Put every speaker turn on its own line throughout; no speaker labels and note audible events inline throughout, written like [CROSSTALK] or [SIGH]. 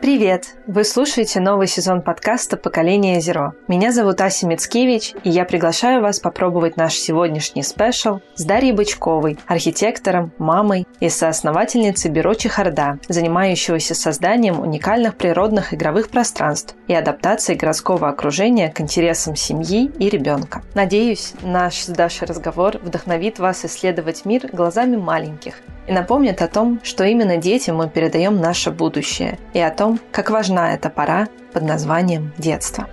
Привет! Вы слушаете новый сезон подкаста «Поколение Зеро». Меня зовут Ася Мицкевич, и я приглашаю вас попробовать наш сегодняшний спешл с Дарьей Бычковой, архитектором, мамой и соосновательницей бюро Чехарда, занимающегося созданием уникальных природных игровых пространств и адаптацией городского окружения к интересам семьи и ребенка. Надеюсь, наш с Дашей разговор вдохновит вас исследовать мир глазами маленьких и напомнит о том, что именно детям мы передаем наше будущее, и о том, как важна эта пора под названием детство.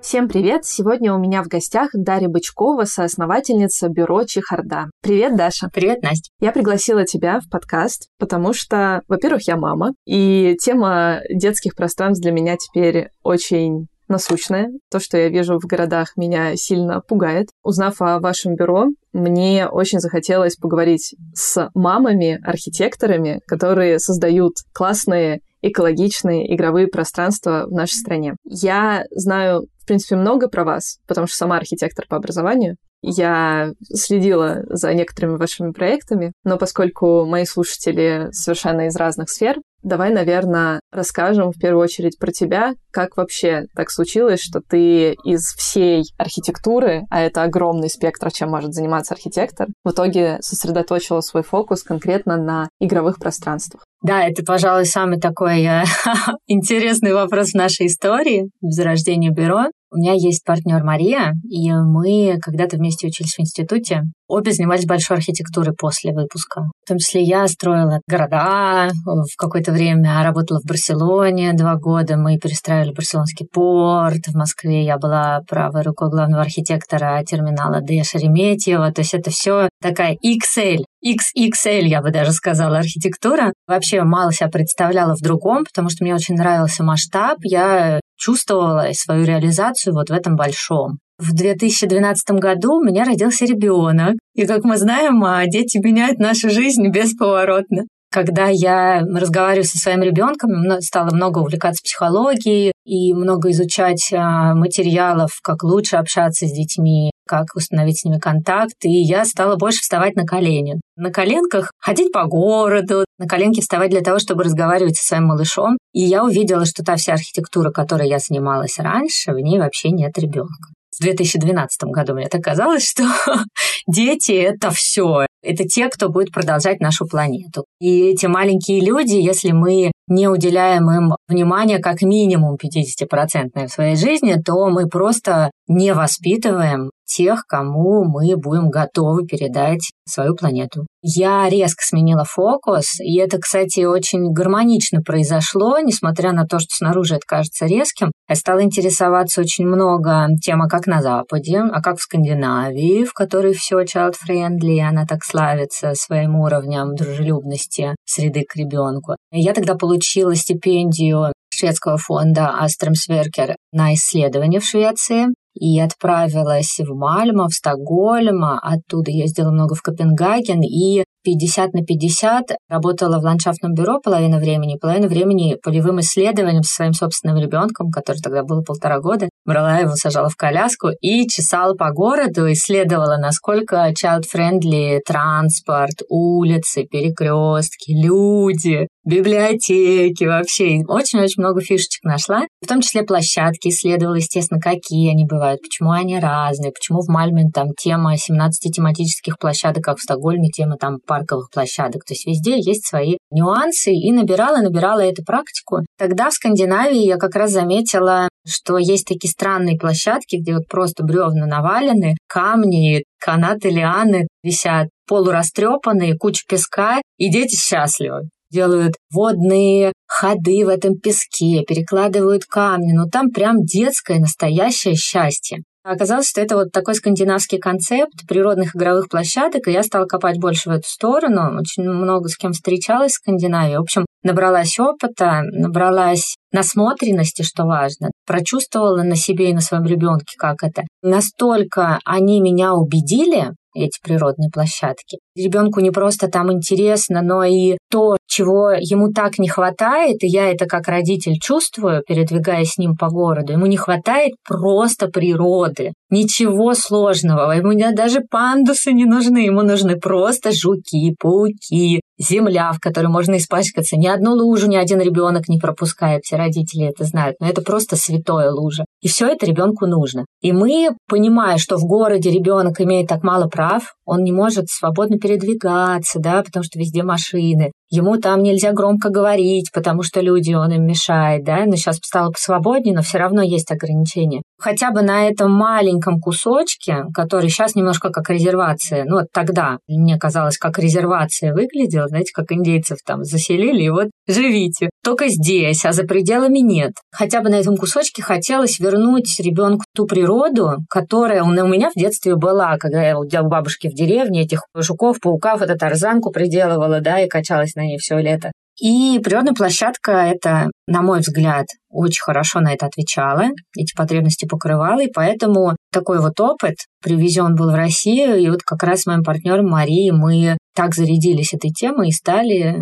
Всем привет! Сегодня у меня в гостях Дарья Бычкова, соосновательница бюро Чехарда. Привет, Даша!
Привет, Настя!
Я пригласила тебя в подкаст, потому что, во-первых, я мама, и тема детских пространств для меня теперь очень насущное. То, что я вижу в городах, меня сильно пугает. Узнав о вашем бюро, мне очень захотелось поговорить с мамами, архитекторами, которые создают классные экологичные игровые пространства в нашей стране. Я знаю, в принципе, много про вас, потому что сама архитектор по образованию. Я следила за некоторыми вашими проектами, но поскольку мои слушатели совершенно из разных сфер, Давай, наверное, расскажем в первую очередь про тебя. Как вообще так случилось, что ты из всей архитектуры, а это огромный спектр, чем может заниматься архитектор, в итоге сосредоточила свой фокус конкретно на игровых пространствах?
Да, это, пожалуй, самый такой э, [LAUGHS] интересный вопрос в нашей истории, в зарождении бюро. У меня есть партнер Мария, и мы когда-то вместе учились в институте. Обе занимались большой архитектурой после выпуска. В том числе я строила города в какое-то время, работала в Барселоне два года. Мы перестраивали Барселонский порт. В Москве я была правой рукой главного архитектора терминала Д. Шереметьева. То есть это все такая XL, XXL, я бы даже сказала, архитектура. Вообще мало себя представляла в другом, потому что мне очень нравился масштаб. Я чувствовала свою реализацию вот в этом большом. В 2012 году у меня родился ребенок. И, как мы знаем, а, дети меняют нашу жизнь бесповоротно. Когда я разговариваю со своим ребенком, стала много увлекаться психологией и много изучать а, материалов, как лучше общаться с детьми, как установить с ними контакт, и я стала больше вставать на колени. На коленках ходить по городу, на коленки вставать для того, чтобы разговаривать со своим малышом. И я увидела, что та вся архитектура, которой я занималась раньше, в ней вообще нет ребенка в 2012 году мне так казалось, что [LAUGHS] дети — это все. Это те, кто будет продолжать нашу планету. И эти маленькие люди, если мы не уделяем им внимания как минимум 50% в своей жизни, то мы просто не воспитываем тех, кому мы будем готовы передать свою планету. Я резко сменила фокус, и это, кстати, очень гармонично произошло, несмотря на то, что снаружи это кажется резким. Я стала интересоваться очень много тем, а как на Западе, а как в Скандинавии, в которой все child-friendly, она так славится своим уровнем дружелюбности среды к ребенку. Я тогда получила стипендию шведского фонда Астромсверкер на исследование в Швеции и отправилась в Мальмо, в Стокгольм, оттуда ездила много в Копенгаген и 50 на 50 работала в ландшафтном бюро половину времени, половину времени полевым исследованием со своим собственным ребенком, который тогда было полтора года. Брала его, сажала в коляску и чесала по городу, исследовала, насколько child-friendly транспорт, улицы, перекрестки, люди, библиотеки вообще. Очень-очень много фишечек нашла. В том числе площадки исследовала, естественно, какие они бывают, почему они разные, почему в Мальме там тема 17 тематических площадок, как в Стокгольме тема там парковых площадок. То есть везде есть свои нюансы. И набирала, набирала эту практику. Тогда в Скандинавии я как раз заметила, что есть такие странные площадки, где вот просто бревна навалены, камни, канаты, лианы висят полурастрепанные, куча песка, и дети счастливы делают водные ходы в этом песке, перекладывают камни, но там прям детское настоящее счастье. Оказалось, что это вот такой скандинавский концепт природных игровых площадок, и я стала копать больше в эту сторону. Очень много с кем встречалась в Скандинавии. В общем, набралась опыта, набралась насмотренности, что важно, прочувствовала на себе и на своем ребенке, как это. Настолько они меня убедили, эти природные площадки. ребенку не просто там интересно, но и то, чего ему так не хватает, и я это как родитель чувствую, передвигаясь с ним по городу, ему не хватает просто природы. Ничего сложного, ему даже пандусы не нужны, ему нужны просто жуки, пауки, земля, в которой можно испачкаться. Ни одну лужу ни один ребенок не пропускает, все родители это знают, но это просто святое лужа. И все это ребенку нужно. И мы, понимая, что в городе ребенок имеет так мало прав, он не может свободно передвигаться, да, потому что везде машины, Ему там нельзя громко говорить, потому что люди, он им мешает, да, но сейчас стало посвободнее, но все равно есть ограничения. Хотя бы на этом маленьком кусочке, который сейчас немножко как резервация, ну, вот тогда мне казалось, как резервация выглядела, знаете, как индейцев там заселили, и вот живите. Только здесь, а за пределами нет. Хотя бы на этом кусочке хотелось вернуть ребенку ту природу, которая у меня в детстве была, когда я у бабушки в деревне этих жуков, пауков, это тарзанку приделывала, да, и качалась на ней все лето. И природная площадка это, на мой взгляд, очень хорошо на это отвечала, эти потребности покрывала, и поэтому такой вот опыт привезен был в Россию, и вот как раз с моим партнером Марией мы так зарядились этой темой и стали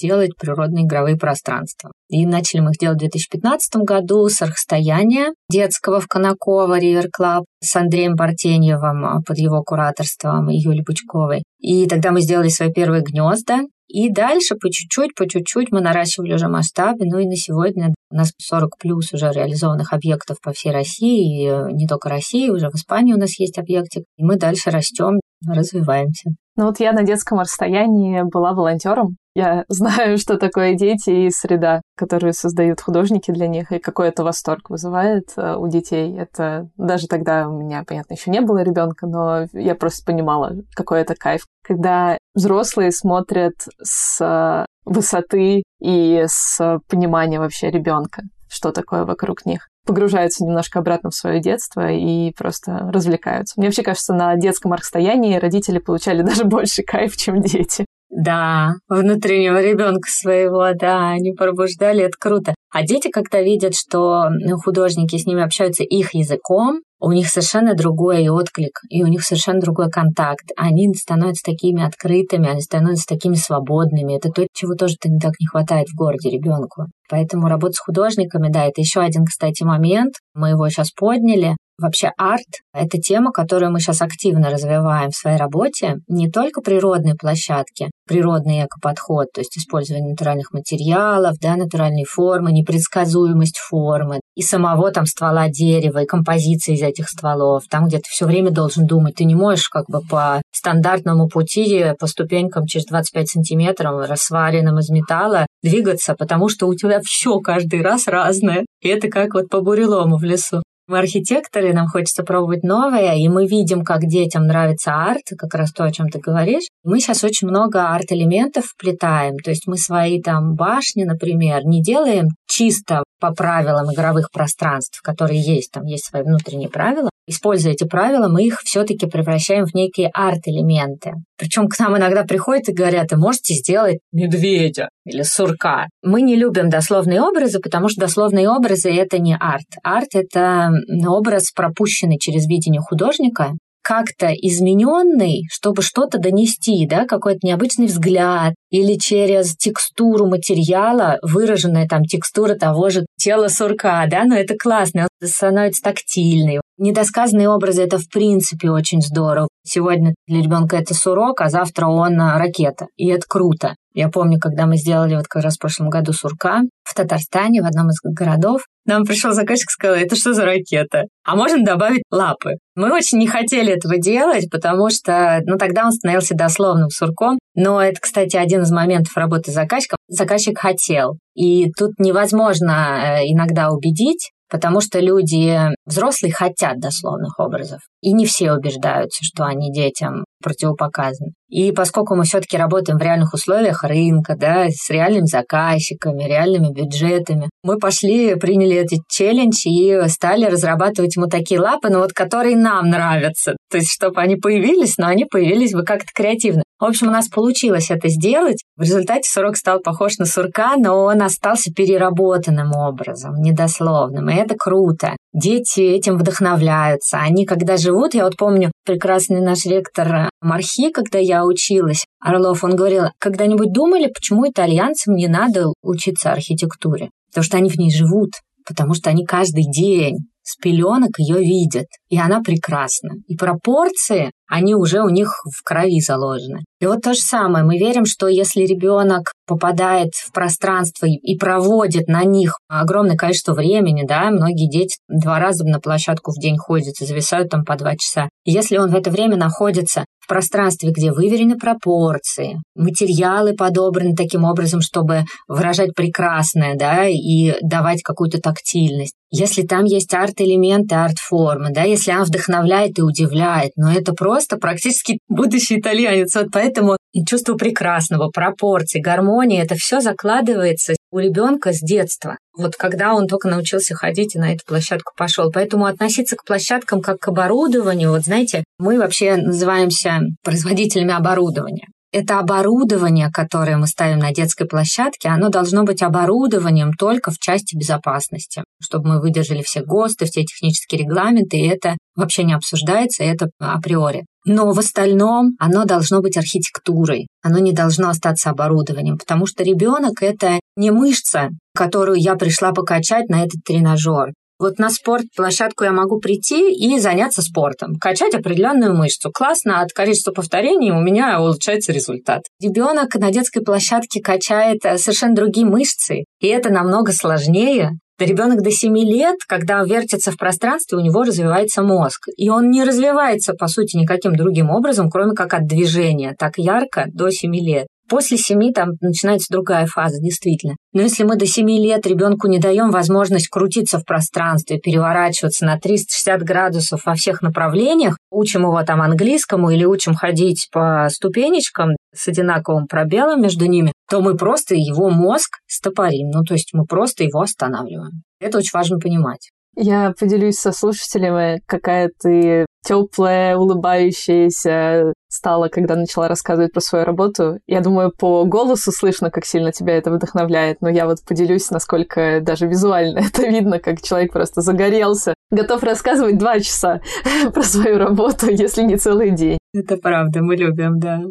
делать природные игровые пространства. И начали мы их делать в 2015 году с острова детского в Конаково, River Club, с Андреем Бартеневым под его кураторством и Юлей Пучковой. И тогда мы сделали свои первые гнезда, и дальше по чуть-чуть, по чуть-чуть мы наращивали уже масштабы. Ну и на сегодня у нас 40 плюс уже реализованных объектов по всей России, и э, не только России, уже в Испании у нас есть объектик. И мы дальше растем, развиваемся.
Ну вот я на детском расстоянии была волонтером. Я [LAUGHS] знаю, что такое дети и среда, которую создают художники для них, и какой это восторг вызывает э, у детей. Это даже тогда у меня, понятно, еще не было ребенка, но я просто понимала, какой это кайф. Когда взрослые смотрят с высоты и с понимания вообще ребенка, что такое вокруг них погружаются немножко обратно в свое детство и просто развлекаются. Мне вообще кажется, на детском расстоянии родители получали [LAUGHS] даже больше кайф, чем дети.
Да, внутреннего ребенка своего, да, они пробуждали, это круто. А дети как-то видят, что художники с ними общаются их языком, у них совершенно другой отклик, и у них совершенно другой контакт. Они становятся такими открытыми, они становятся такими свободными. Это то, чего тоже так не хватает в городе ребенку. Поэтому работа с художниками, да, это еще один, кстати, момент. Мы его сейчас подняли. Вообще арт — это тема, которую мы сейчас активно развиваем в своей работе. Не только природные площадки, природный экоподход, то есть использование натуральных материалов, да, натуральные формы, непредсказуемость формы, и самого там ствола дерева, и композиции из этих стволов, там, где ты все время должен думать. Ты не можешь как бы по стандартному пути, по ступенькам через 25 сантиметров, рассваренным из металла, двигаться, потому что у тебя все каждый раз разное. И это как вот по бурелому в лесу. Мы архитекторы, нам хочется пробовать новое, и мы видим, как детям нравится арт, как раз то, о чем ты говоришь. Мы сейчас очень много арт-элементов вплетаем, то есть мы свои там башни, например, не делаем чисто по правилам игровых пространств, которые есть, там есть свои внутренние правила. Используя эти правила, мы их все-таки превращаем в некие арт-элементы. Причем к нам иногда приходят и говорят, вы можете сделать медведя или сурка. Мы не любим дословные образы, потому что дословные образы — это не арт. Арт — это образ, пропущенный через видение художника, как-то измененный, чтобы что-то донести, да, какой-то необычный взгляд, или через текстуру материала, выраженная там текстура того же тела сурка, да, но это классно, он становится тактильный. Недосказанные образы — это в принципе очень здорово. Сегодня для ребенка это сурок, а завтра он ракета, и это круто. Я помню, когда мы сделали вот как раз в прошлом году сурка в Татарстане, в одном из городов, нам пришел заказчик и сказал, это что за ракета? А можно добавить лапы? Мы очень не хотели этого делать, потому что, ну, тогда он становился дословным сурком. Но это, кстати, один из моментов работы заказчика. Заказчик хотел. И тут невозможно э, иногда убедить, потому что люди взрослые хотят дословных образов. И не все убеждаются, что они детям противопоказаны. И поскольку мы все-таки работаем в реальных условиях рынка, да, с реальными заказчиками, реальными бюджетами, мы пошли, приняли этот челлендж и стали разрабатывать ему такие лапы, но вот которые нам нравятся. То есть, чтобы они появились, но они появились бы как-то креативно. В общем, у нас получилось это сделать. В результате сурок стал похож на сурка, но он остался переработанным образом, недословным. И это круто. Дети этим вдохновляются. Они, когда живут, я вот помню прекрасный наш ректор Мархи, когда я училась, Орлов, он говорил, когда-нибудь думали, почему итальянцам не надо учиться архитектуре? Потому что они в ней живут, потому что они каждый день с пеленок ее видят, и она прекрасна. И пропорции, они уже у них в крови заложены. И вот то же самое, мы верим, что если ребенок попадает в пространство и проводит на них огромное количество времени, да, многие дети два раза на площадку в день ходят и зависают там по два часа. Если он в это время находится в пространстве, где выверены пропорции, материалы подобраны таким образом, чтобы выражать прекрасное, да, и давать какую-то тактильность. Если там есть арт-элементы, арт-формы, да, если она вдохновляет и удивляет, но это просто практически будущий итальянец. Вот поэтому чувство прекрасного, пропорций, гармонии, это все закладывается у ребенка с детства. Вот когда он только научился ходить и на эту площадку пошел. Поэтому относиться к площадкам как к оборудованию, вот знаете, мы вообще называемся производителями оборудования это оборудование, которое мы ставим на детской площадке, оно должно быть оборудованием только в части безопасности, чтобы мы выдержали все ГОСТы, все технические регламенты, и это вообще не обсуждается, это априори. Но в остальном оно должно быть архитектурой, оно не должно остаться оборудованием, потому что ребенок это не мышца, которую я пришла покачать на этот тренажер. Вот на спорт-площадку я могу прийти и заняться спортом, качать определенную мышцу. Классно, от количества повторений у меня улучшается результат. Ребенок на детской площадке качает э, совершенно другие мышцы, и это намного сложнее, Ребенок до 7 лет, когда вертится в пространстве, у него развивается мозг. И он не развивается, по сути, никаким другим образом, кроме как от движения, так ярко до 7 лет. После семи там начинается другая фаза, действительно. Но если мы до семи лет ребенку не даем возможность крутиться в пространстве, переворачиваться на 360 градусов во всех направлениях, учим его там английскому или учим ходить по ступенечкам с одинаковым пробелом между ними, то мы просто его мозг стопорим. Ну, то есть мы просто его останавливаем. Это очень важно понимать.
Я поделюсь со слушателями, какая ты теплая, улыбающаяся стала, когда начала рассказывать про свою работу. Я думаю, по голосу слышно, как сильно тебя это вдохновляет, но я вот поделюсь, насколько даже визуально [LAUGHS] это видно, как человек просто загорелся, готов рассказывать два часа [LAUGHS] про свою работу, если не целый день.
Это правда, мы любим, да.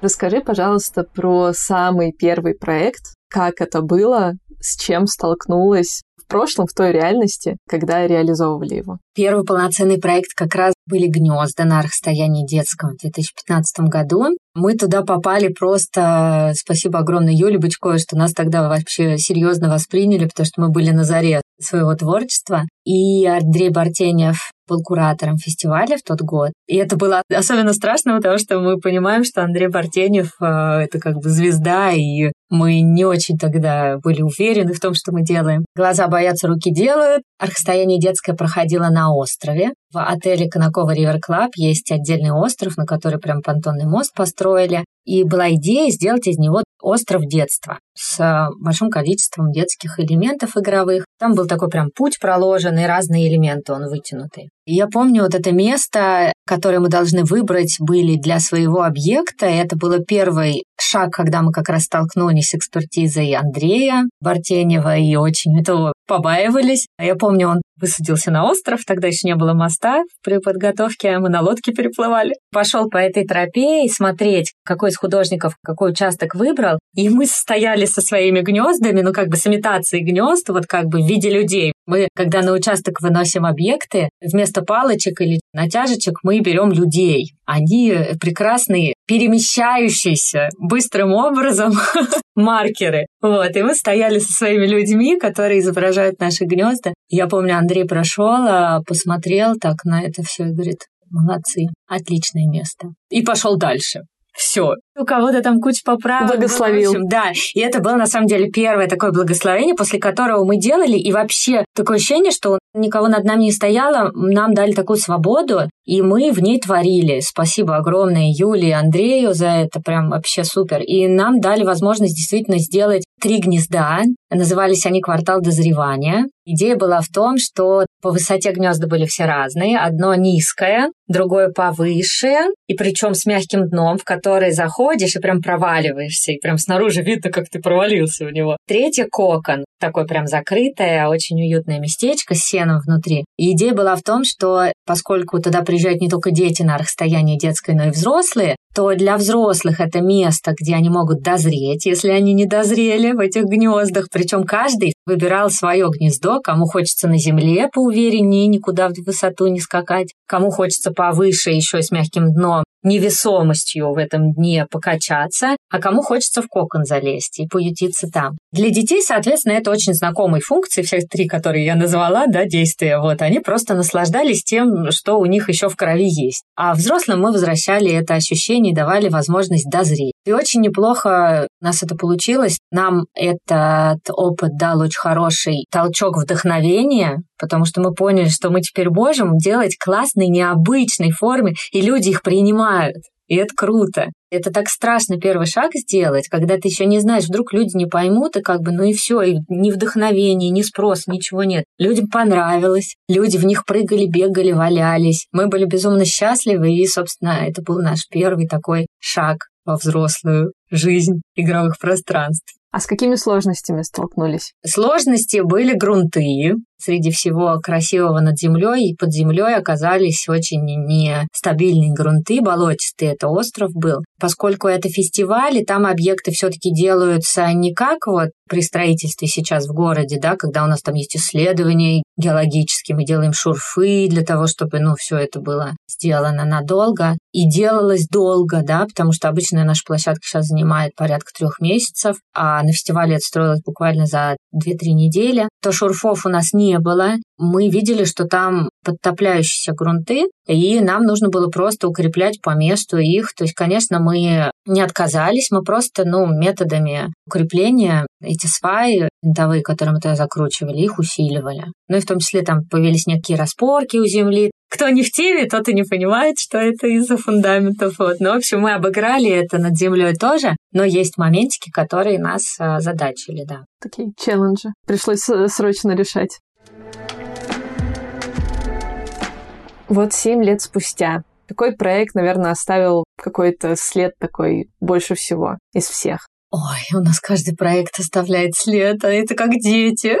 Расскажи, пожалуйста, про самый первый проект, как это было, с чем столкнулась в прошлом, в той реальности, когда реализовывали его?
Первый полноценный проект как раз были гнезда на расстоянии детском в 2015 году. Мы туда попали просто, спасибо огромное Юле Бычковой, что нас тогда вообще серьезно восприняли, потому что мы были на заре своего творчества. И Андрей Бартенев был куратором фестиваля в тот год. И это было особенно страшно, потому что мы понимаем, что Андрей Бартенев э, — это как бы звезда, и мы не очень тогда были уверены в том, что мы делаем. Глаза боятся, руки делают. Архстояние детское проходило на острове. В отеле Конаково River Club есть отдельный остров, на который прям понтонный мост построили. И была идея сделать из него остров детства с большим количеством детских элементов игровых. Там был такой прям путь проложенный, разные элементы он вытянутый. Я помню вот это место, которое мы должны выбрать были для своего объекта. Это было первый шаг, когда мы как раз столкнулись с экспертизой Андрея Бартенева и очень этого побаивались. Я помню, он высадился на остров, тогда еще не было моста при подготовке, а мы на лодке переплывали. Пошел по этой тропе и смотреть, какой из художников какой участок выбрал. И мы стояли со своими гнездами, ну как бы с имитацией гнезд, вот как бы в виде людей. Мы, когда на участок выносим объекты, вместо палочек или натяжечек мы берем людей. Они прекрасные, перемещающиеся быстрым образом [LAUGHS] маркеры. Вот, и мы стояли со своими людьми, которые изображают наши гнезда. Я помню, Андрей прошел, а, посмотрел так на это все и говорит, молодцы, отличное место. И пошел дальше все. У кого-то там куча поправок.
Благословил.
Общем, да, и это было на самом деле первое такое благословение, после которого мы делали, и вообще такое ощущение, что никого над нами не стояло, нам дали такую свободу, и мы в ней творили. Спасибо огромное Юле и Андрею за это, прям вообще супер. И нам дали возможность действительно сделать три гнезда. Назывались они «Квартал дозревания». Идея была в том, что по высоте гнезда были все разные. Одно низкое, другое повыше, и причем с мягким дном, в который заходишь и прям проваливаешься, и прям снаружи видно, как ты провалился в него. Третье — кокон, такое прям закрытое, очень уютное местечко с сеном внутри. И идея была в том, что поскольку туда приезжают не только дети на расстоянии детской, но и взрослые, то для взрослых это место, где они могут дозреть, если они не дозрели в этих гнездах. Причем каждый выбирал свое гнездо, кому хочется на земле поувереннее, никуда в высоту не скакать, кому хочется повыше, еще с мягким дном, невесомостью в этом дне покачаться, а кому хочется в кокон залезть и поютиться там. Для детей, соответственно, это очень знакомые функции, все три, которые я назвала, да, действия, вот, они просто наслаждались тем, что у них еще в крови есть. А взрослым мы возвращали это ощущение и давали возможность дозреть. И очень неплохо у нас это получилось. Нам этот опыт дал очень хороший толчок вдохновения, потому что мы поняли, что мы теперь можем делать классные, необычной форме, и люди их принимают. И это круто. Это так страшно первый шаг сделать, когда ты еще не знаешь, вдруг люди не поймут, и как бы, ну и все, и ни вдохновения, ни спрос, ничего нет. Людям понравилось, люди в них прыгали, бегали, валялись. Мы были безумно счастливы, и, собственно, это был наш первый такой шаг во взрослую жизнь игровых пространств.
А с какими сложностями столкнулись?
Сложности были грунты. Среди всего красивого над землей и под землей оказались очень нестабильные грунты, болотистые. Это остров был. Поскольку это фестиваль, и там объекты все-таки делаются не как вот при строительстве сейчас в городе, да, когда у нас там есть исследования геологические, мы делаем шурфы для того, чтобы, ну, все это было сделано надолго. И делалось долго, да, потому что обычная наша площадка сейчас занимает порядка трех месяцев, а на фестивале это строилось буквально за 2-3 недели. То шурфов у нас не было. Мы видели, что там подтопляющиеся грунты, и нам нужно было просто укреплять по месту их. То есть, конечно, мы не отказались, мы просто, ну, методами укрепления эти сваи винтовые, которые мы тогда закручивали, их усиливали. Ну и в том числе там появились некие распорки у земли. Кто не в теме, тот и не понимает, что это из-за фундаментов. Вот. Ну, в общем, мы обыграли это над землей тоже, но есть моментики, которые нас а, задачили, да.
Такие челленджи. Пришлось срочно решать. Вот семь лет спустя какой проект, наверное, оставил какой-то след такой больше всего из всех?
Ой, у нас каждый проект оставляет след, а это как дети.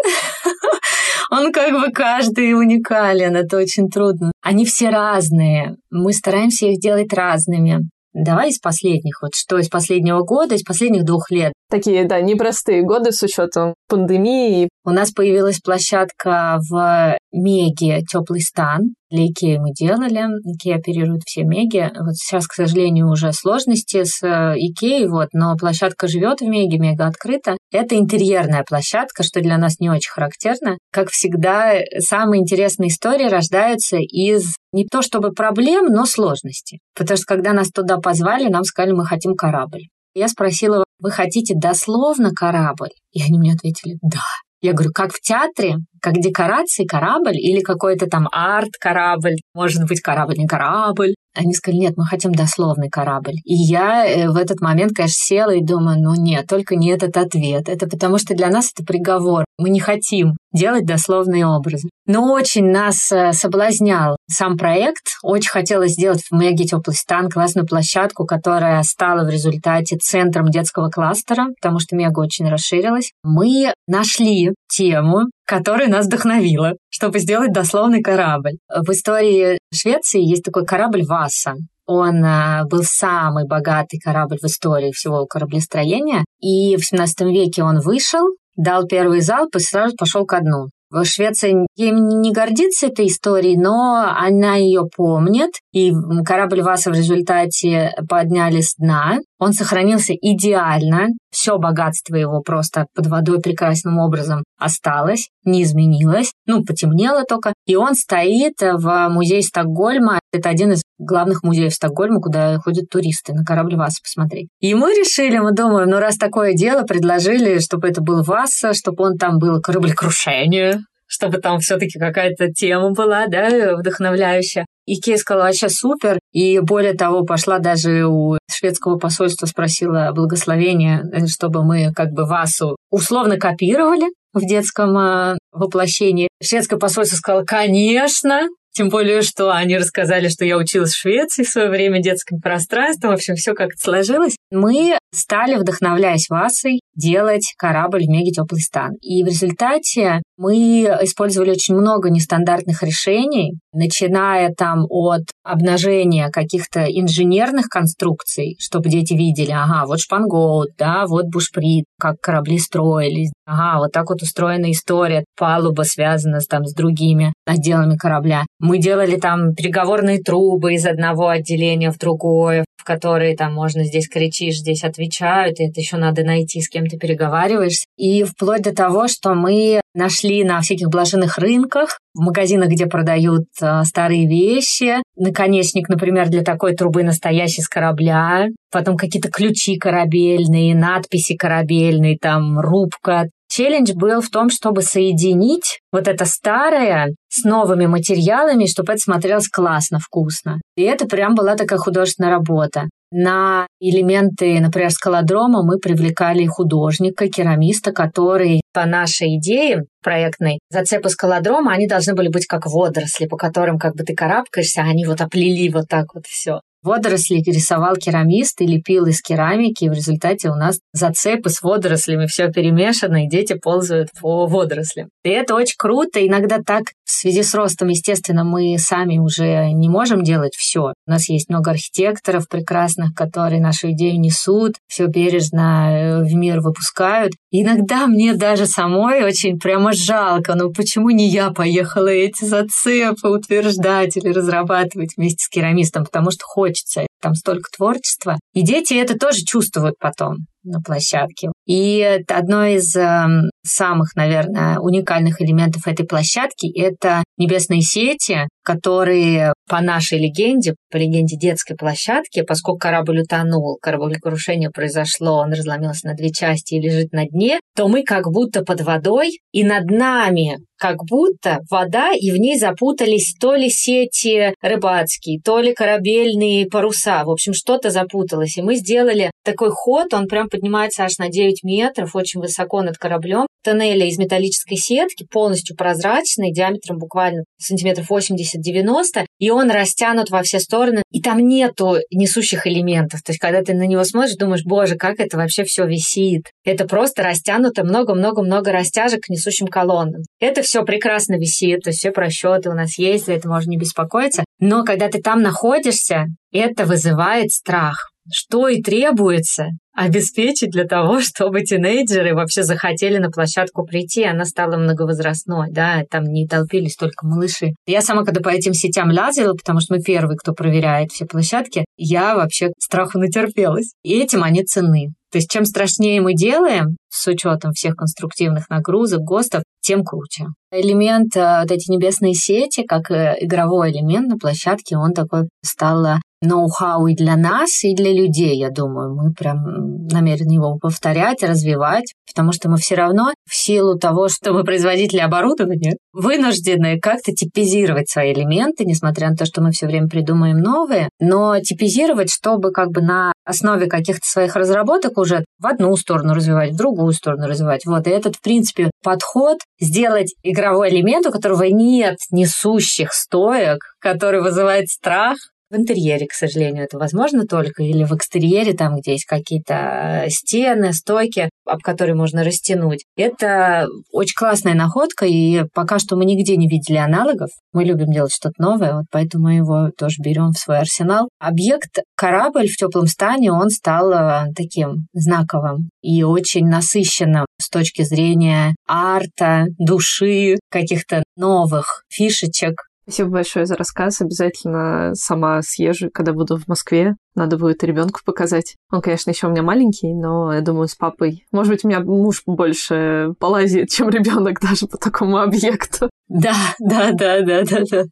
[LAUGHS] Он как бы каждый уникален, это очень трудно. Они все разные, мы стараемся их делать разными. Давай из последних, вот что из последнего года, из последних двух лет.
Такие, да, непростые годы с учетом пандемии.
У нас появилась площадка в Меге «Теплый стан». Для Икеи мы делали. Икея оперирует все Меги. Вот сейчас, к сожалению, уже сложности с э, Икеей, вот, но площадка живет в Меге, Мега открыта. Это интерьерная площадка, что для нас не очень характерно. Как всегда, самые интересные истории рождаются из не то чтобы проблем, но сложностей. Потому что когда нас туда позвали, нам сказали, мы хотим корабль. Я спросила, вы хотите дословно корабль? И они мне ответили, да. Я говорю, как в театре, как декорации корабль или какой-то там арт-корабль, может быть, корабль не корабль. Они сказали, нет, мы хотим дословный корабль. И я э, в этот момент, конечно, села и думаю, ну нет, только не этот ответ. Это потому что для нас это приговор. Мы не хотим делать дословные образы. Но очень нас э, соблазнял сам проект. Очень хотелось сделать в Меге Теплый стан классную площадку, которая стала в результате центром детского кластера, потому что Мега очень расширилась. Мы нашли тему, которая нас вдохновила, чтобы сделать дословный корабль. В истории Швеции есть такой корабль «Васа». Он э, был самый богатый корабль в истории всего кораблестроения. И в 17 веке он вышел, дал первый залп и сразу пошел ко дну. Швеция им не гордится этой историей, но она ее помнит, и корабль Васа в результате подняли с дна. Он сохранился идеально, все богатство его просто под водой прекрасным образом осталось, не изменилось, ну, потемнело только. И он стоит в музее Стокгольма. Это один из главных музеев Стокгольма, куда ходят туристы на корабль Васа посмотреть. И мы решили, мы думаем, ну, раз такое дело, предложили, чтобы это был Васа, чтобы он там был кораблекрушение, чтобы там все-таки какая-то тема была, да, вдохновляющая. И Кей сказала, вообще супер. И более того, пошла даже у шведского посольства, спросила благословения, чтобы мы как бы Васу условно копировали. В детском э, воплощении. Шведское посольство сказало, конечно, тем более, что они рассказали, что я училась в Швеции в свое время детским пространством. В общем, все как-то сложилось. Мы стали, вдохновляясь Васой, делать корабль в теплый стан. И в результате мы использовали очень много нестандартных решений, начиная там от обнажения каких-то инженерных конструкций, чтобы дети видели, ага, вот шпангоут, да, вот бушприт, как корабли строились, ага, вот так вот устроена история, палуба связана там с другими отделами корабля. Мы делали там переговорные трубы из одного отделения в другое, в которые там можно здесь кричишь, здесь отвечают, и это еще надо найти, с кем ты переговариваешься. И вплоть до того, что мы нашли на всяких блаженных рынках, в магазинах, где продают э, старые вещи, наконечник, например, для такой трубы настоящий с корабля, потом какие-то ключи корабельные, надписи корабельные, там рубка, Челлендж был в том, чтобы соединить вот это старое с новыми материалами, чтобы это смотрелось классно, вкусно. И это прям была такая художественная работа. На элементы, например, скалодрома мы привлекали художника, керамиста, который по нашей идее проектной зацепы скалодрома, они должны были быть как водоросли, по которым как бы ты карабкаешься, а они вот оплели вот так вот все. Водоросли рисовал керамист и лепил из керамики, и в результате у нас зацепы с водорослями, все перемешано, и дети ползают по водорослям. И это очень круто. Иногда так в связи с ростом, естественно, мы сами уже не можем делать все. У нас есть много архитекторов прекрасных, которые нашу идею несут, все бережно э, в мир выпускают. Иногда мне даже самой очень прямо жалко, ну почему не я поехала эти зацепы утверждать или разрабатывать вместе с керамистом, потому что хочется, там столько творчества. И дети это тоже чувствуют потом на площадке. И одно из э, самых, наверное, уникальных элементов этой площадки — это небесные сети, которые по нашей легенде, по легенде детской площадки, поскольку корабль утонул, кораблекрушение произошло, он разломился на две части и лежит на дне, то мы как будто под водой, и над нами как будто вода, и в ней запутались то ли сети рыбацкие, то ли корабельные паруса. В общем, что-то запуталось. И мы сделали такой ход, он прям поднимается аж на 9 метров, очень высоко над кораблем. Тоннели из металлической сетки, полностью прозрачный, диаметром буквально сантиметров 80-90, и он растянут во все стороны, и там нету несущих элементов. То есть, когда ты на него смотришь, думаешь, боже, как это вообще все висит. Это просто растянуто много-много-много растяжек к несущим колоннам. Это все прекрасно висит, то есть все просчеты у нас есть, за это можно не беспокоиться. Но когда ты там находишься, это вызывает страх что и требуется обеспечить для того, [LAUGHS] чтобы тинейджеры вообще захотели на площадку прийти. Она стала многовозрастной, да, там не толпились только малыши. Я сама, когда по этим сетям лазила, потому что мы первые, кто проверяет все площадки, я вообще страху натерпелась. И этим они ценны. То есть чем страшнее мы делаем, с учетом всех конструктивных нагрузок, ГОСТов, тем круче. Элемент, э, вот эти небесные сети, как э, игровой элемент на площадке, он такой стал э, ноу-хау и для нас, и для людей, я думаю. Мы прям намерены его повторять, развивать, потому что мы все равно в силу того, что мы производители оборудования, вынуждены как-то типизировать свои элементы, несмотря на то, что мы все время придумаем новые, но типизировать, чтобы как бы на основе каких-то своих разработок уже в одну сторону развивать, в другую сторону развивать. Вот, и этот, в принципе, подход сделать игровой элемент, у которого нет несущих стоек, который вызывает страх, в интерьере, к сожалению, это возможно только, или в экстерьере, там, где есть какие-то стены, стойки, об которые можно растянуть. Это очень классная находка, и пока что мы нигде не видели аналогов. Мы любим делать что-то новое, вот поэтому мы его тоже берем в свой арсенал. Объект корабль в теплом стане, он стал э, таким знаковым и очень насыщенным с точки зрения арта, души, каких-то новых фишечек,
Спасибо большое за рассказ. Обязательно сама съезжу, когда буду в Москве. Надо будет ребенку показать. Он, конечно, еще у меня маленький, но я думаю, с папой. Может быть, у меня муж больше полазит, чем ребенок даже по такому объекту.
Да, да, да, да, да, да.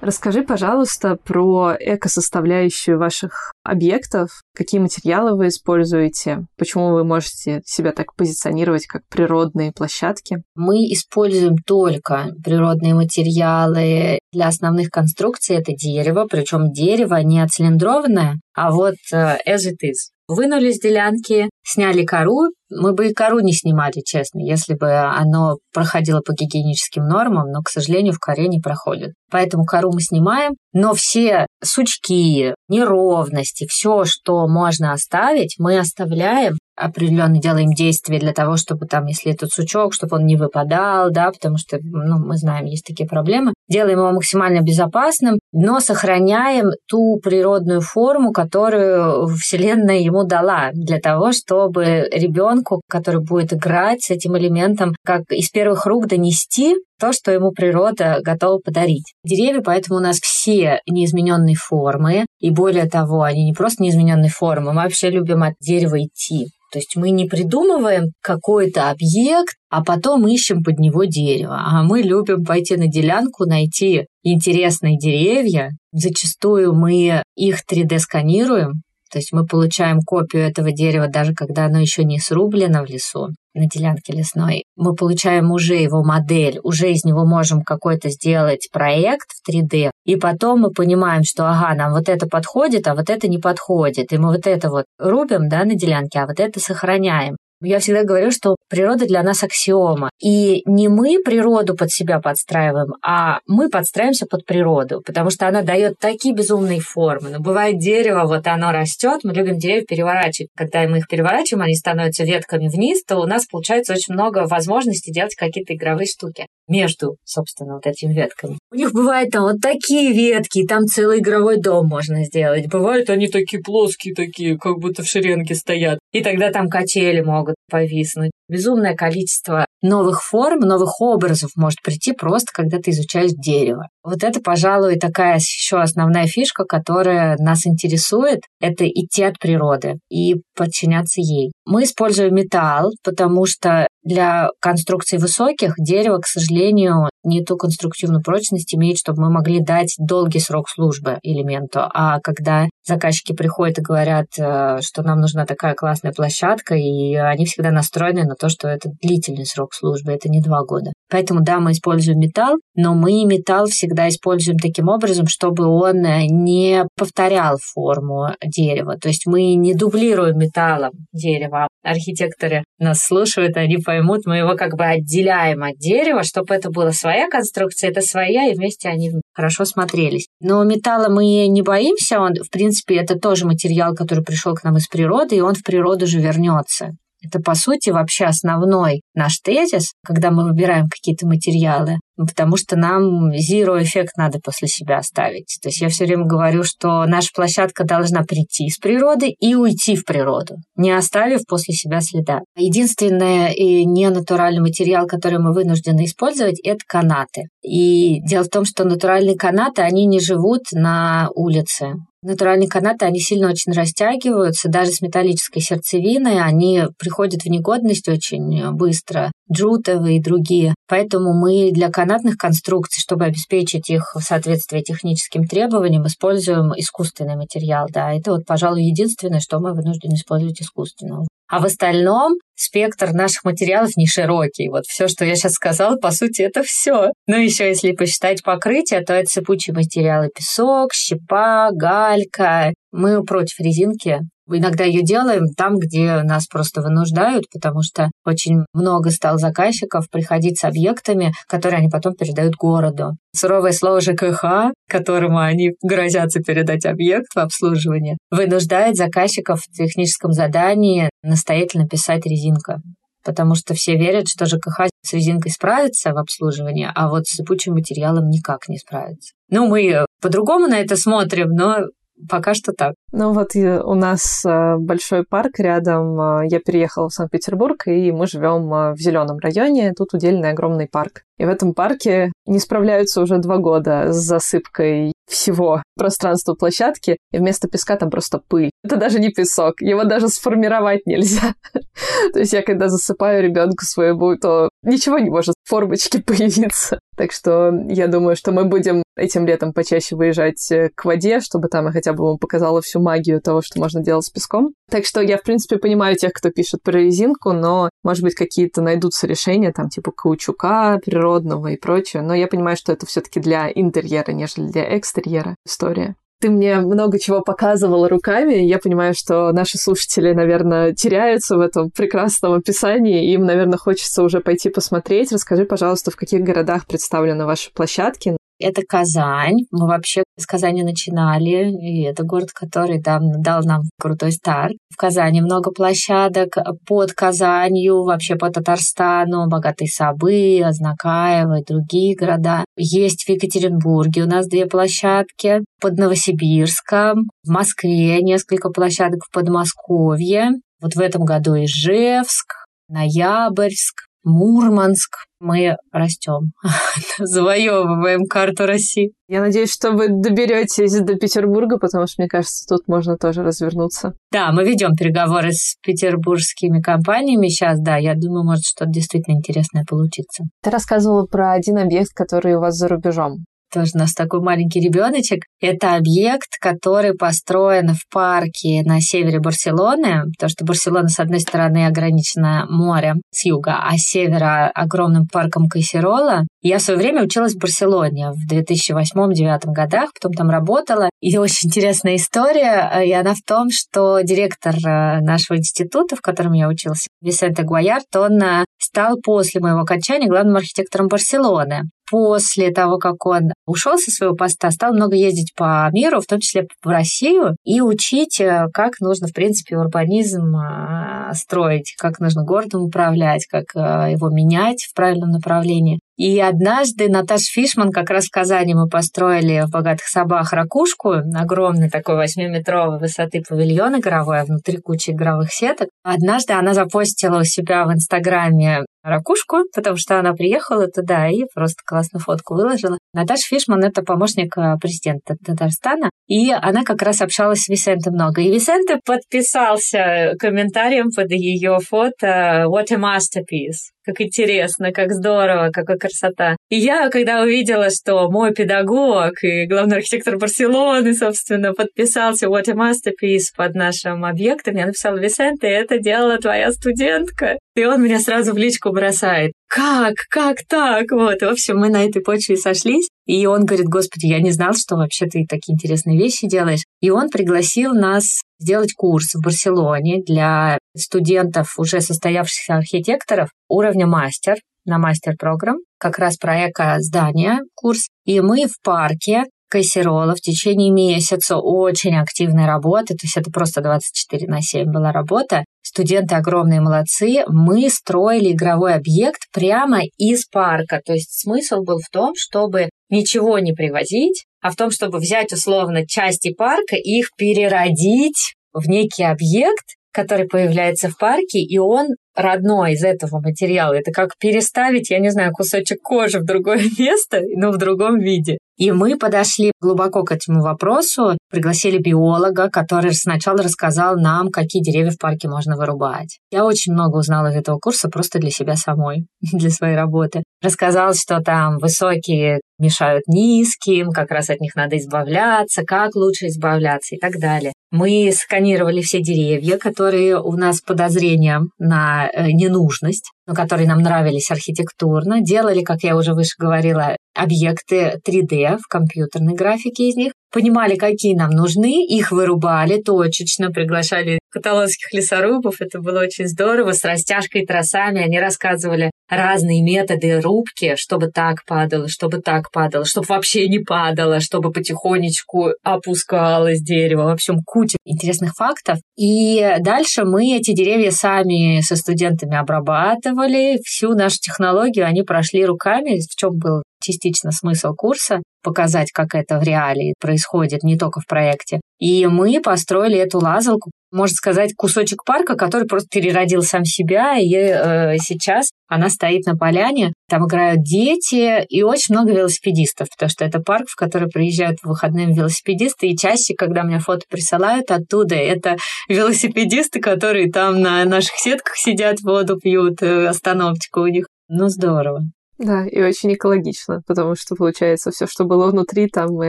Расскажи, пожалуйста, про экосоставляющую ваших объектов, какие материалы вы используете, почему вы можете себя так позиционировать, как природные площадки?
Мы используем только природные материалы. Для основных конструкций это дерево, причем дерево не оцилиндрованное, а вот э, as it is. Вынули с делянки, сняли кору. Мы бы и кору не снимали, честно, если бы оно проходило по гигиеническим нормам, но, к сожалению, в коре не проходит. Поэтому кору мы снимаем, но все сучки, неровности, все, что можно оставить, мы оставляем определенно делаем действия для того, чтобы там, если этот сучок, чтобы он не выпадал, да, потому что, ну, мы знаем, есть такие проблемы. Делаем его максимально безопасным, но сохраняем ту природную форму, которую Вселенная ему дала, для того, чтобы ребенку, который будет играть с этим элементом, как из первых рук донести то, что ему природа готова подарить. Деревья поэтому у нас все неизмененной формы, и более того, они не просто неизмененной формы, мы вообще любим от дерева идти. То есть мы не придумываем какой-то объект, а потом ищем под него дерево. А мы любим пойти на делянку, найти интересные деревья. Зачастую мы их 3D-сканируем, то есть мы получаем копию этого дерева, даже когда оно еще не срублено в лесу, на делянке лесной. Мы получаем уже его модель, уже из него можем какой-то сделать проект в 3D. И потом мы понимаем, что ага, нам вот это подходит, а вот это не подходит. И мы вот это вот рубим да, на делянке, а вот это сохраняем. Я всегда говорю, что природа для нас аксиома. И не мы природу под себя подстраиваем, а мы подстраиваемся под природу, потому что она дает такие безумные формы. Но бывает дерево, вот оно растет, мы любим деревья переворачивать. Когда мы их переворачиваем, они становятся ветками вниз, то у нас получается очень много возможностей делать какие-то игровые штуки между, собственно, вот этими ветками. У них бывают там вот такие ветки, и там целый игровой дом можно сделать. Бывают они такие плоские, такие, как будто в шеренге стоят. И тогда там качели могут повиснуть. Безумное количество новых форм, новых образов может прийти просто, когда ты изучаешь дерево. Вот это, пожалуй, такая еще основная фишка, которая нас интересует, это идти от природы и подчиняться ей. Мы используем металл, потому что для конструкций высоких дерево, к сожалению, не ту конструктивную прочность имеет, чтобы мы могли дать долгий срок службы элементу. А когда заказчики приходят и говорят, э, что нам нужна такая классная площадка, и они всегда настроены на то, что это длительный срок службы, это не два года. Поэтому, да, мы используем металл, но мы металл всегда используем таким образом, чтобы он не повторял форму дерева. То есть мы не дублируем металлом дерево. Архитекторы нас слушают, они поймут, мы его как бы отделяем от дерева, чтобы это была своя конструкция, это своя, и вместе они хорошо смотрелись. Но металла мы не боимся, он, в принципе, это тоже материал, который пришел к нам из природы, и он в природу же вернется. Это, по сути, вообще основной наш тезис, когда мы выбираем какие-то материалы, потому что нам zero эффект надо после себя оставить. То есть я все время говорю, что наша площадка должна прийти из природы и уйти в природу, не оставив после себя следа. Единственный и ненатуральный материал, который мы вынуждены использовать, это канаты. И дело в том, что натуральные канаты, они не живут на улице. Натуральные канаты, они сильно очень растягиваются, даже с металлической сердцевиной они приходят в негодность очень быстро, джутовые и другие. Поэтому мы для канатных конструкций, чтобы обеспечить их соответствие техническим требованиям, используем искусственный материал. Да, это вот, пожалуй, единственное, что мы вынуждены использовать искусственного. А в остальном спектр наших материалов не широкий. Вот все, что я сейчас сказала, по сути, это все. Ну, еще если посчитать покрытие, то это сыпучие материалы песок, щепа, галька. Мы против резинки. Иногда ее делаем там, где нас просто вынуждают, потому что очень много стал заказчиков приходить с объектами, которые они потом передают городу. Суровое слово ЖКХ, которому они грозятся передать объект в обслуживание, вынуждает заказчиков в техническом задании настоятельно писать резинка потому что все верят, что ЖКХ с резинкой справится в обслуживании, а вот с сыпучим материалом никак не справится. Ну, мы по-другому на это смотрим, но Пока что так.
Ну вот у нас э, большой парк рядом. Э, я переехала в Санкт-Петербург, и мы живем э, в зеленом районе. Тут удельный огромный парк. И в этом парке не справляются уже два года с засыпкой всего пространства площадки, и вместо песка там просто пыль. Это даже не песок, его даже сформировать нельзя. [LAUGHS] То есть я когда засыпаю ребенку своему, то ничего не может в формочке появиться. Так что я думаю, что мы будем этим летом почаще выезжать э, к воде, чтобы там я хотя бы вам показала всю магию того, что можно делать с песком. Так что я, в принципе, понимаю тех, кто пишет про резинку, но, может быть, какие-то найдутся решения, там, типа каучука природного и прочее. Но я понимаю, что это все таки для интерьера, нежели для экстерьера история. Ты мне много чего показывала руками. Я понимаю, что наши слушатели, наверное, теряются в этом прекрасном описании. Им, наверное, хочется уже пойти посмотреть. Расскажи, пожалуйста, в каких городах представлены ваши площадки,
это Казань. Мы вообще с Казани начинали, и это город, который там дал нам крутой старт. В Казани много площадок под Казанью, вообще по Татарстану, Богатые Сабы, Ознакаево и другие города. Есть в Екатеринбурге у нас две площадки, под Новосибирском, в Москве несколько площадок в Подмосковье. Вот в этом году Ижевск, Ноябрьск, Мурманск. Мы растем, [LAUGHS] завоевываем карту России.
Я надеюсь, что вы доберетесь до Петербурга, потому что, мне кажется, тут можно тоже развернуться.
Да, мы ведем переговоры с петербургскими компаниями сейчас, да, я думаю, может что-то действительно интересное получиться.
Ты рассказывала про один объект, который у вас за рубежом
тоже у нас такой маленький ребеночек. Это объект, который построен в парке на севере Барселоны, потому что Барселона, с одной стороны, ограничена морем с юга, а с севера огромным парком Кайсерола. Я в свое время училась в Барселоне в 2008-2009 годах, потом там работала. И очень интересная история, и она в том, что директор э, нашего института, в котором я училась, Висенте Гуаярд, он э, стал после моего окончания главным архитектором Барселоны после того, как он ушел со своего поста, стал много ездить по миру, в том числе в Россию, и учить, э, как нужно, в принципе, урбанизм э, строить, как нужно городом управлять, как э, его менять в правильном направлении. И однажды Наташа Фишман, как раз в Казани мы построили в «Богатых собах» ракушку, огромный такой 8-метровой высоты павильон игровой, а внутри куча игровых сеток. Однажды она запостила у себя в Инстаграме ракушку, потому что она приехала туда и просто классную фотку выложила. Наташа Фишман — это помощник э, президента Татарстана, и она как раз общалась с Висенте много. И Висенте подписался комментарием под ее фото «What a masterpiece!» Как интересно, как здорово, какая красота. И я, когда увидела, что мой педагог и главный архитектор Барселоны, собственно, подписался What a Masterpiece под нашим объектом, я написала, Висенте, это делала твоя студентка. И он меня сразу в личку бросает. Как? Как так? Вот, в общем, мы на этой почве сошлись. И он говорит, господи, я не знал, что вообще ты такие интересные вещи делаешь. И он пригласил нас сделать курс в Барселоне для студентов, уже состоявшихся архитекторов уровня мастер на мастер-программ, как раз про эко-здание курс. И мы в парке Кайсерола в течение месяца очень активной работы, то есть это просто 24 на 7 была работа. Студенты огромные молодцы. Мы строили игровой объект прямо из парка. То есть смысл был в том, чтобы ничего не привозить, а в том, чтобы взять условно части парка и их переродить в некий объект, который появляется в парке, и он родной из этого материала. Это как переставить, я не знаю, кусочек кожи в другое [LAUGHS] место, но в другом виде. И мы подошли глубоко к этому вопросу, пригласили биолога, который сначала рассказал нам, какие деревья в парке можно вырубать. Я очень много узнала из этого курса просто для себя самой, [LAUGHS] для своей работы. Рассказал, что там высокие мешают низким, как раз от них надо избавляться, как лучше избавляться и так далее. Мы сканировали все деревья, которые у нас подозрением на э, ненужность, но которые нам нравились архитектурно, делали, как я уже выше говорила, объекты 3D в компьютерной графике из них, понимали, какие нам нужны, их вырубали точечно, приглашали каталонских лесорубов, это было очень здорово, с растяжкой тросами, они рассказывали разные методы рубки, чтобы так падало, чтобы так падало, чтобы вообще не падало, чтобы потихонечку опускалось дерево, в общем, куча интересных фактов. И дальше мы эти деревья сами со студентами обрабатывали, всю нашу технологию они прошли руками, в чем был частично смысл курса, показать, как это в реалии происходит, не только в проекте. И мы построили эту лазалку, можно сказать, кусочек парка, который просто переродил сам себя, и э, сейчас она стоит на поляне, там играют дети и очень много велосипедистов, потому что это парк, в который приезжают в выходные велосипедисты, и чаще, когда мне фото присылают оттуда, это велосипедисты, которые там на наших сетках сидят, воду пьют, э, остановочка у них. Ну, здорово.
Да, и очень экологично, потому что, получается, все, что было внутри, там и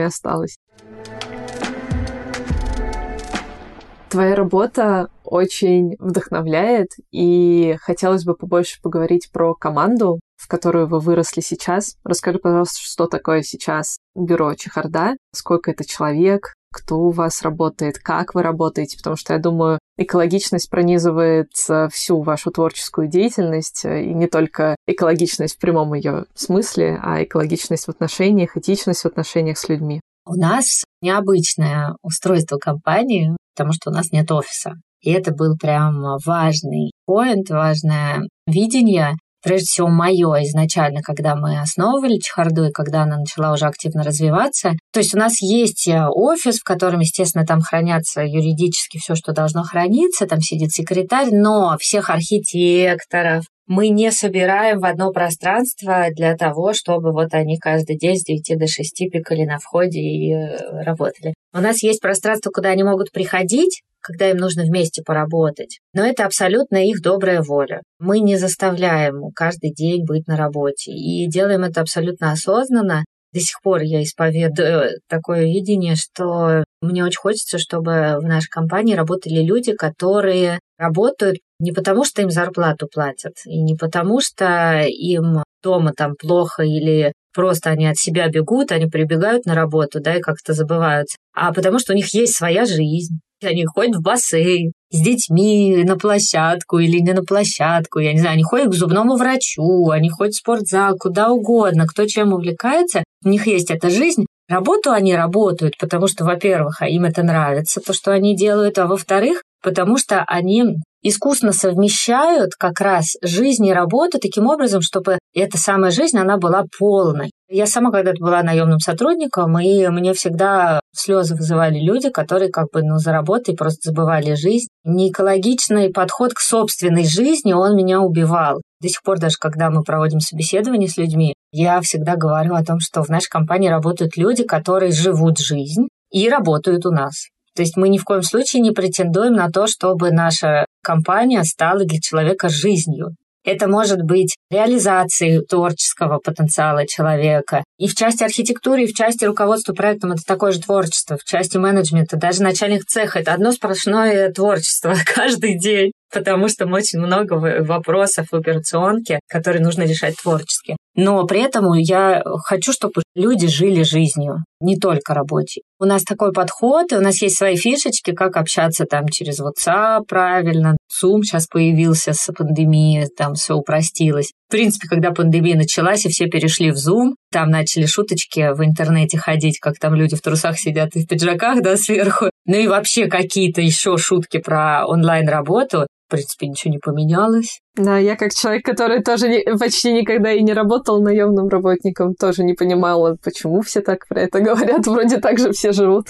осталось. Твоя работа очень вдохновляет, и хотелось бы побольше поговорить про команду, в которую вы выросли сейчас. Расскажи, пожалуйста, что такое сейчас бюро Чехарда, сколько это человек, кто у вас работает, как вы работаете, потому что я думаю, экологичность пронизывает всю вашу творческую деятельность, э, и не только экологичность в прямом ее смысле, а экологичность в отношениях, этичность в отношениях с людьми.
У нас необычное устройство компании, потому что у нас нет офиса. И это был прям важный поинт, важное видение прежде всего, мое изначально, когда мы основывали Чехарду и когда она начала уже активно развиваться. То есть у нас есть э, офис, в котором, естественно, там хранятся юридически все, что должно храниться, там сидит секретарь, но всех архитекторов, мы не собираем в одно пространство для того, чтобы вот они каждый день с 9 до 6 пикали на входе и э, работали. У нас есть пространство, куда они могут приходить, когда им нужно вместе поработать. Но это абсолютно их добрая воля. Мы не заставляем каждый день быть на работе и делаем это абсолютно осознанно. До сих пор я исповедую такое видение, что мне очень хочется, чтобы в нашей компании работали люди, которые работают не потому, что им зарплату платят, и не потому, что им дома там плохо или просто они от себя бегут, они прибегают на работу, да, и как-то забываются, а потому что у них есть своя жизнь. Они ходят в бассейн с детьми на площадку или не на площадку, я не знаю, они ходят к зубному врачу, они ходят в спортзал, куда угодно, кто чем увлекается, у них есть эта жизнь, Работу они работают, потому что, во-первых, им это нравится, то, что они делают, а во-вторых, потому что они искусно совмещают как раз жизнь и работу таким образом, чтобы эта самая жизнь, она была полной. Я сама когда-то была наемным сотрудником, и мне всегда слезы вызывали люди, которые как бы ну, за работой просто забывали жизнь. Неэкологичный подход к собственной жизни, он меня убивал. До сих пор, даже когда мы проводим собеседование с людьми, я всегда говорю о том, что в нашей компании работают люди, которые живут жизнь и работают у нас. То есть мы ни в коем случае не претендуем на то, чтобы наша компания стала для человека жизнью. Это может быть реализацией творческого потенциала человека. И в части архитектуры, и в части руководства проектом это такое же творчество. В части менеджмента, даже начальник цеха — это одно сплошное творчество [LAUGHS] каждый день потому что очень много вопросов в операционке, которые нужно решать творчески. Но при этом я хочу, чтобы люди жили жизнью, не только работе. У нас такой подход, и у нас есть свои фишечки, как общаться там через WhatsApp правильно. Zoom сейчас появился с пандемией, там все упростилось. В принципе, когда пандемия началась, и все перешли в Zoom, там начали шуточки в интернете ходить, как там люди в трусах сидят и в пиджаках, да, сверху. Ну и вообще какие-то еще шутки про онлайн-работу принципе, ничего не поменялось.
Да, я как человек, который тоже не, почти никогда и не работал наемным работником, тоже не понимала, почему все так про это говорят. Вроде так же все живут.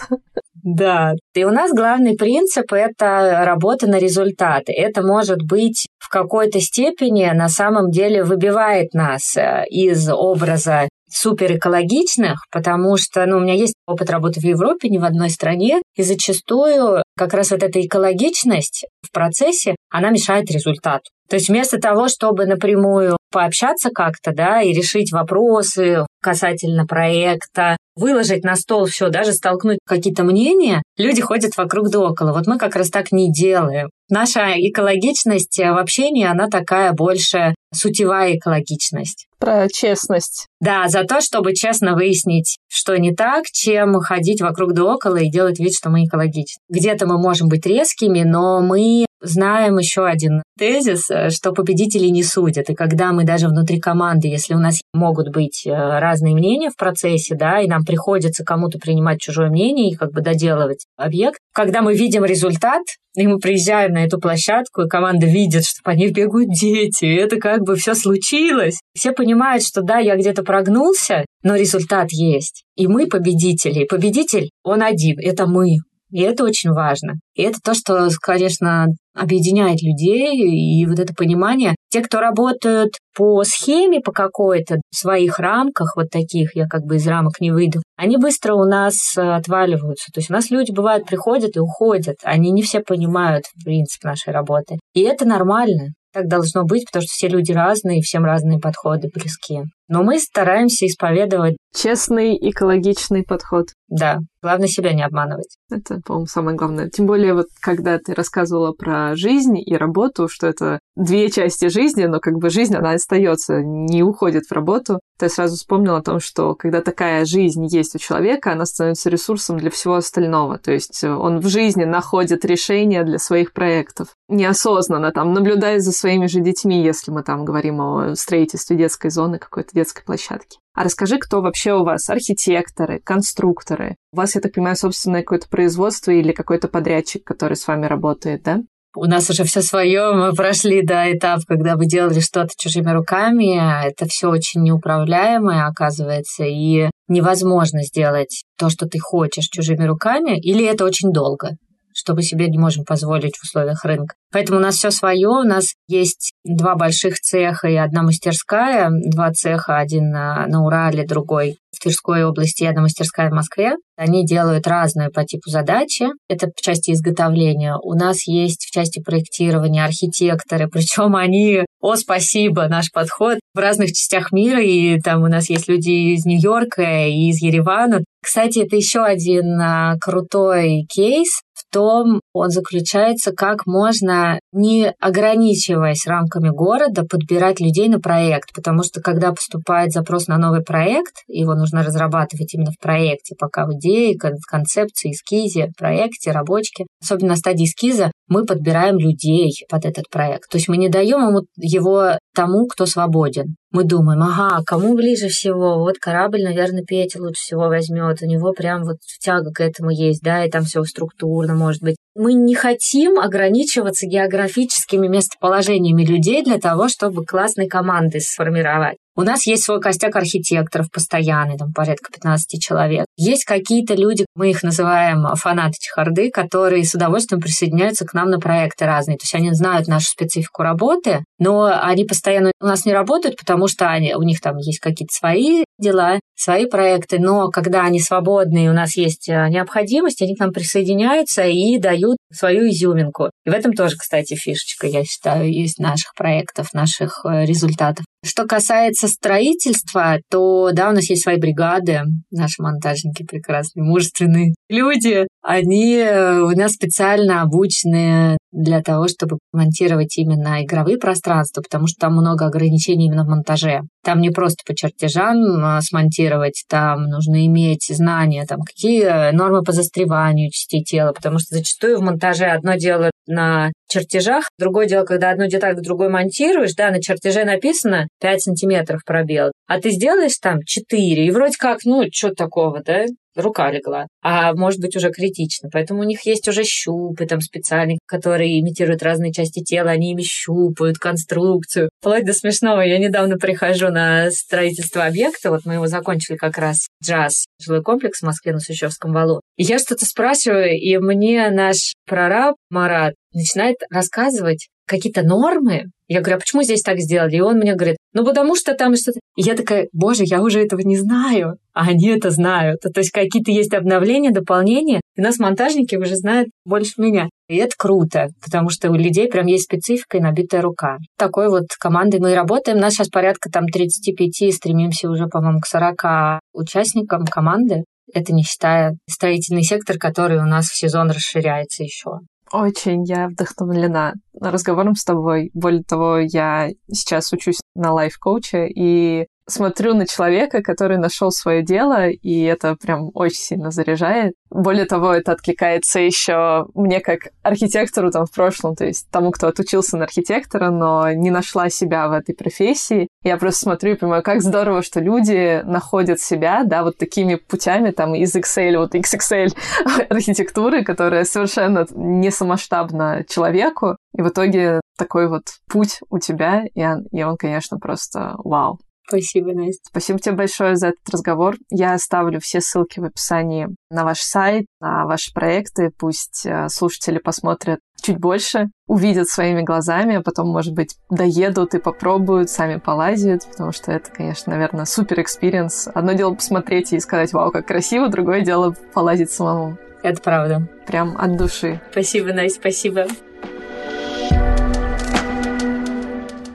Да. И у нас главный принцип — это работа на результаты. Это может быть в какой-то степени на самом деле выбивает нас э, из образа супер экологичных, потому что ну, у меня есть опыт работы в Европе, не в одной стране, и зачастую как раз вот эта экологичность в процессе, она мешает результату. То есть вместо того, чтобы напрямую пообщаться как-то, да, и решить вопросы касательно проекта, выложить на стол все, даже столкнуть какие-то мнения, люди ходят вокруг да около. Вот мы как раз так не делаем. Наша экологичность в общении, она такая больше сутевая экологичность.
Про честность.
Да, за то, чтобы честно выяснить, что не так, чем ходить вокруг да около и делать вид, что мы экологичны. Где-то мы можем быть резкими, но мы знаем еще один тезис, что победители не судят. И когда мы даже внутри команды, если у нас могут быть э, разные мнения в процессе, да, и нам приходится кому-то принимать чужое мнение и как бы доделывать объект, когда мы видим результат, и мы приезжаем на эту площадку, и команда видит, что по ней бегают дети, и это как бы все случилось. Все понимают, что да, я где-то прогнулся, но результат есть. И мы победители. И победитель, он один, это мы. И это очень важно. И это то, что, конечно, объединяет людей, и вот это понимание. Те, кто работают по схеме по какой-то, в своих рамках, вот таких, я как бы из рамок не выйду, они быстро у нас отваливаются. То есть у нас люди, бывают, приходят и уходят. Они не все понимают принцип нашей работы. И это нормально. Так должно быть, потому что все люди разные, всем разные подходы близки. Но мы стараемся исповедовать...
Честный, экологичный подход.
Да, главное себя не обманывать.
Это, по-моему, самое главное. Тем более, вот когда ты рассказывала про жизнь и работу, что это две части жизни, но как бы жизнь, она остается, не уходит в работу. То я сразу вспомнила о том, что когда такая жизнь есть у человека, она становится ресурсом для всего остального. То есть он в жизни находит решения для своих проектов. Неосознанно там, наблюдая за своими же детьми, если мы там говорим о строительстве детской зоны, какой-то детской площадки. А расскажи, кто вообще у вас? Архитекторы, конструкторы? У вас, я так понимаю, собственное какое-то производство или какой-то подрядчик, который с вами работает, да?
У нас уже все свое, мы прошли до этапа, когда вы делали что-то чужими руками. Это все очень неуправляемое, оказывается, и невозможно сделать то, что ты хочешь чужими руками, или это очень долго что мы себе не можем позволить в условиях рынка. Поэтому у нас все свое. У нас есть два больших цеха и одна мастерская. Два цеха, один на, на Урале, другой в Тверской области и одна мастерская в Москве. Они делают разные по типу задачи. Это в части изготовления. У нас есть в части проектирования архитекторы, причем [LAUGHS] они, о, спасибо, наш подход в разных частях мира. И там у нас есть люди из Нью-Йорка и из Еревана. Кстати, это еще один а, крутой кейс том, он заключается, как можно, не ограничиваясь рамками города, подбирать людей на проект. Потому что когда поступает запрос на новый проект, его нужно разрабатывать именно в проекте, пока в идее, концепции, эскизе, проекте, рабочке. Особенно на стадии эскиза мы подбираем людей под этот проект. То есть мы не даем ему его тому, кто свободен. Мы думаем, ага, кому ближе всего? Вот корабль, наверное, Петя лучше всего возьмет. У него прям вот тяга к этому есть, да, и там все структурно может быть. Мы не хотим ограничиваться географическими местоположениями людей для того, чтобы классной команды сформировать. У нас есть свой костяк архитекторов постоянный, там порядка 15 человек. Есть какие-то люди, мы их называем фанаты чехарды, которые с удовольствием присоединяются к нам на проекты разные. То есть они знают нашу специфику работы, но они постоянно у нас не работают, потому что они, у них там есть какие-то свои дела, свои проекты, но когда они свободны и у нас есть э, необходимость, они к нам присоединяются и дают свою изюминку. И в этом тоже, кстати, фишечка, я считаю, есть наших проектов, наших э, результатов. Что касается строительства, то да, у нас есть свои бригады, наши монтажники прекрасные, мужественные люди. Они э, у нас специально обучены для того, чтобы монтировать именно игровые пространства, потому что там много ограничений именно в монтаже. Там не просто по чертежам а, смонтировать, там нужно иметь знания, там какие нормы по застреванию частей тела, потому что зачастую в монтаже одно дело на чертежах, другое дело, когда одну деталь к другой монтируешь, да, на чертеже написано 5 сантиметров пробел, а ты сделаешь там 4, и вроде как, ну, что такого, да, рука легла, а может быть уже критично. Поэтому у них есть уже щупы там специальные, которые имитируют разные части тела, они ими щупают конструкцию. Вплоть до смешного. Я недавно прихожу на строительство объекта, вот мы его закончили как раз, джаз, жилой комплекс в Москве на Сущевском валу. И я что-то спрашиваю, и мне наш прораб Марат начинает рассказывать какие-то нормы. Я говорю, а почему здесь так сделали? И он мне говорит, ну потому что там что-то... И я такая, боже, я уже этого не знаю, а они это знают. То есть какие-то есть обновления, дополнения, и нас монтажники уже знают больше меня. И это круто, потому что у людей прям есть специфика и набитая рука. Такой вот командой мы и работаем. У нас сейчас порядка там 35, стремимся уже, по-моему, к 40 участникам команды. Это не считая строительный сектор, который у нас в сезон расширяется еще.
Очень я вдохновлена разговором с тобой. Более того, я сейчас учусь на лайф-коуче, и смотрю на человека, который нашел свое дело, и это прям очень сильно заряжает. Более того, это откликается еще мне как архитектору там в прошлом, то есть тому, кто отучился на архитектора, но не нашла себя в этой профессии. Я просто смотрю и понимаю, как здорово, что люди находят себя, да, вот такими путями там из Excel, вот XXL [LAUGHS] архитектуры, которая совершенно не самоштабна человеку, и в итоге такой вот путь у тебя, и он, и он конечно, просто вау.
Спасибо, Настя.
Спасибо тебе большое за этот разговор. Я оставлю все ссылки в описании на ваш сайт, на ваши проекты. Пусть э, слушатели посмотрят чуть больше, увидят своими глазами, а потом, может быть, доедут и попробуют, сами полазят, потому что это, конечно, наверное, супер experience. Одно дело посмотреть и сказать, вау, как красиво, другое дело полазить самому.
Это правда.
Прям от души.
Спасибо, Настя, спасибо.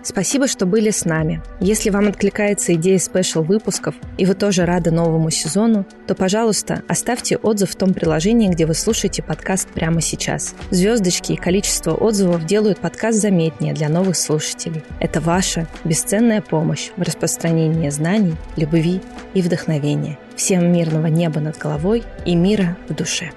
Спасибо, что были с нами. Если вам откликается идея спешл выпусков и вы тоже рады новому сезону, то, пожалуйста, оставьте отзыв в том приложении, где вы слушаете подкаст прямо сейчас. Звездочки и количество отзывов делают подкаст заметнее для новых слушателей. Это ваша бесценная помощь в распространении знаний, любви и вдохновения. Всем мирного неба над головой и мира в душе.